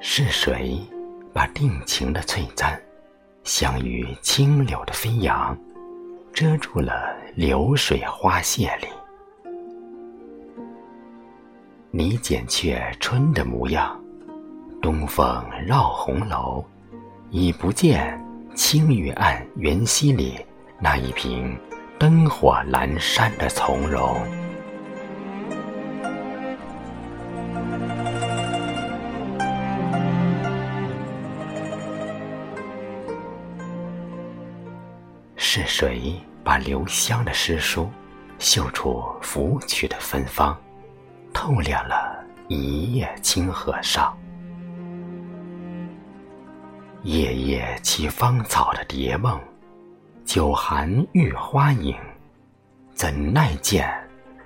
是谁把定情的璀璨，镶于清柳的飞扬，遮住了流水花谢里？你剪却春的模样，东风绕红楼，已不见青玉案元夕里那一瓶灯火阑珊的从容。是谁把留香的诗书绣出芙蕖的芬芳，透亮了一夜清河上？夜夜栖芳草的蝶梦，久寒玉花影，怎奈见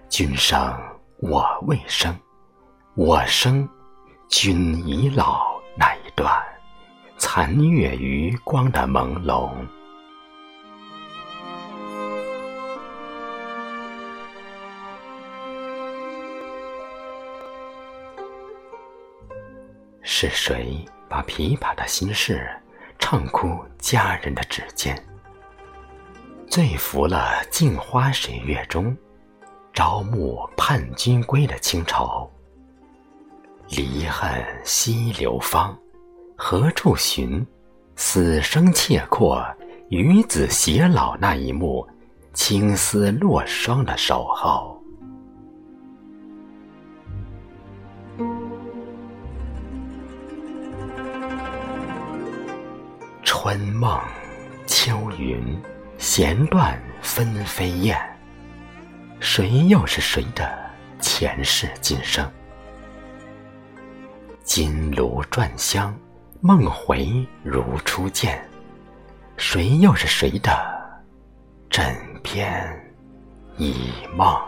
君生我未生，我生君已老那一段残月余光的朦胧。是谁把琵琶的心事唱哭佳人的指尖？醉拂了镜花水月中，朝暮盼君归的清愁。离恨西流芳，何处寻？死生契阔，与子偕老那一幕，青丝落霜的守候。春梦秋云，弦断纷飞雁。谁又是谁的前世今生？金炉转香，梦回如初见。谁又是谁的枕边一梦？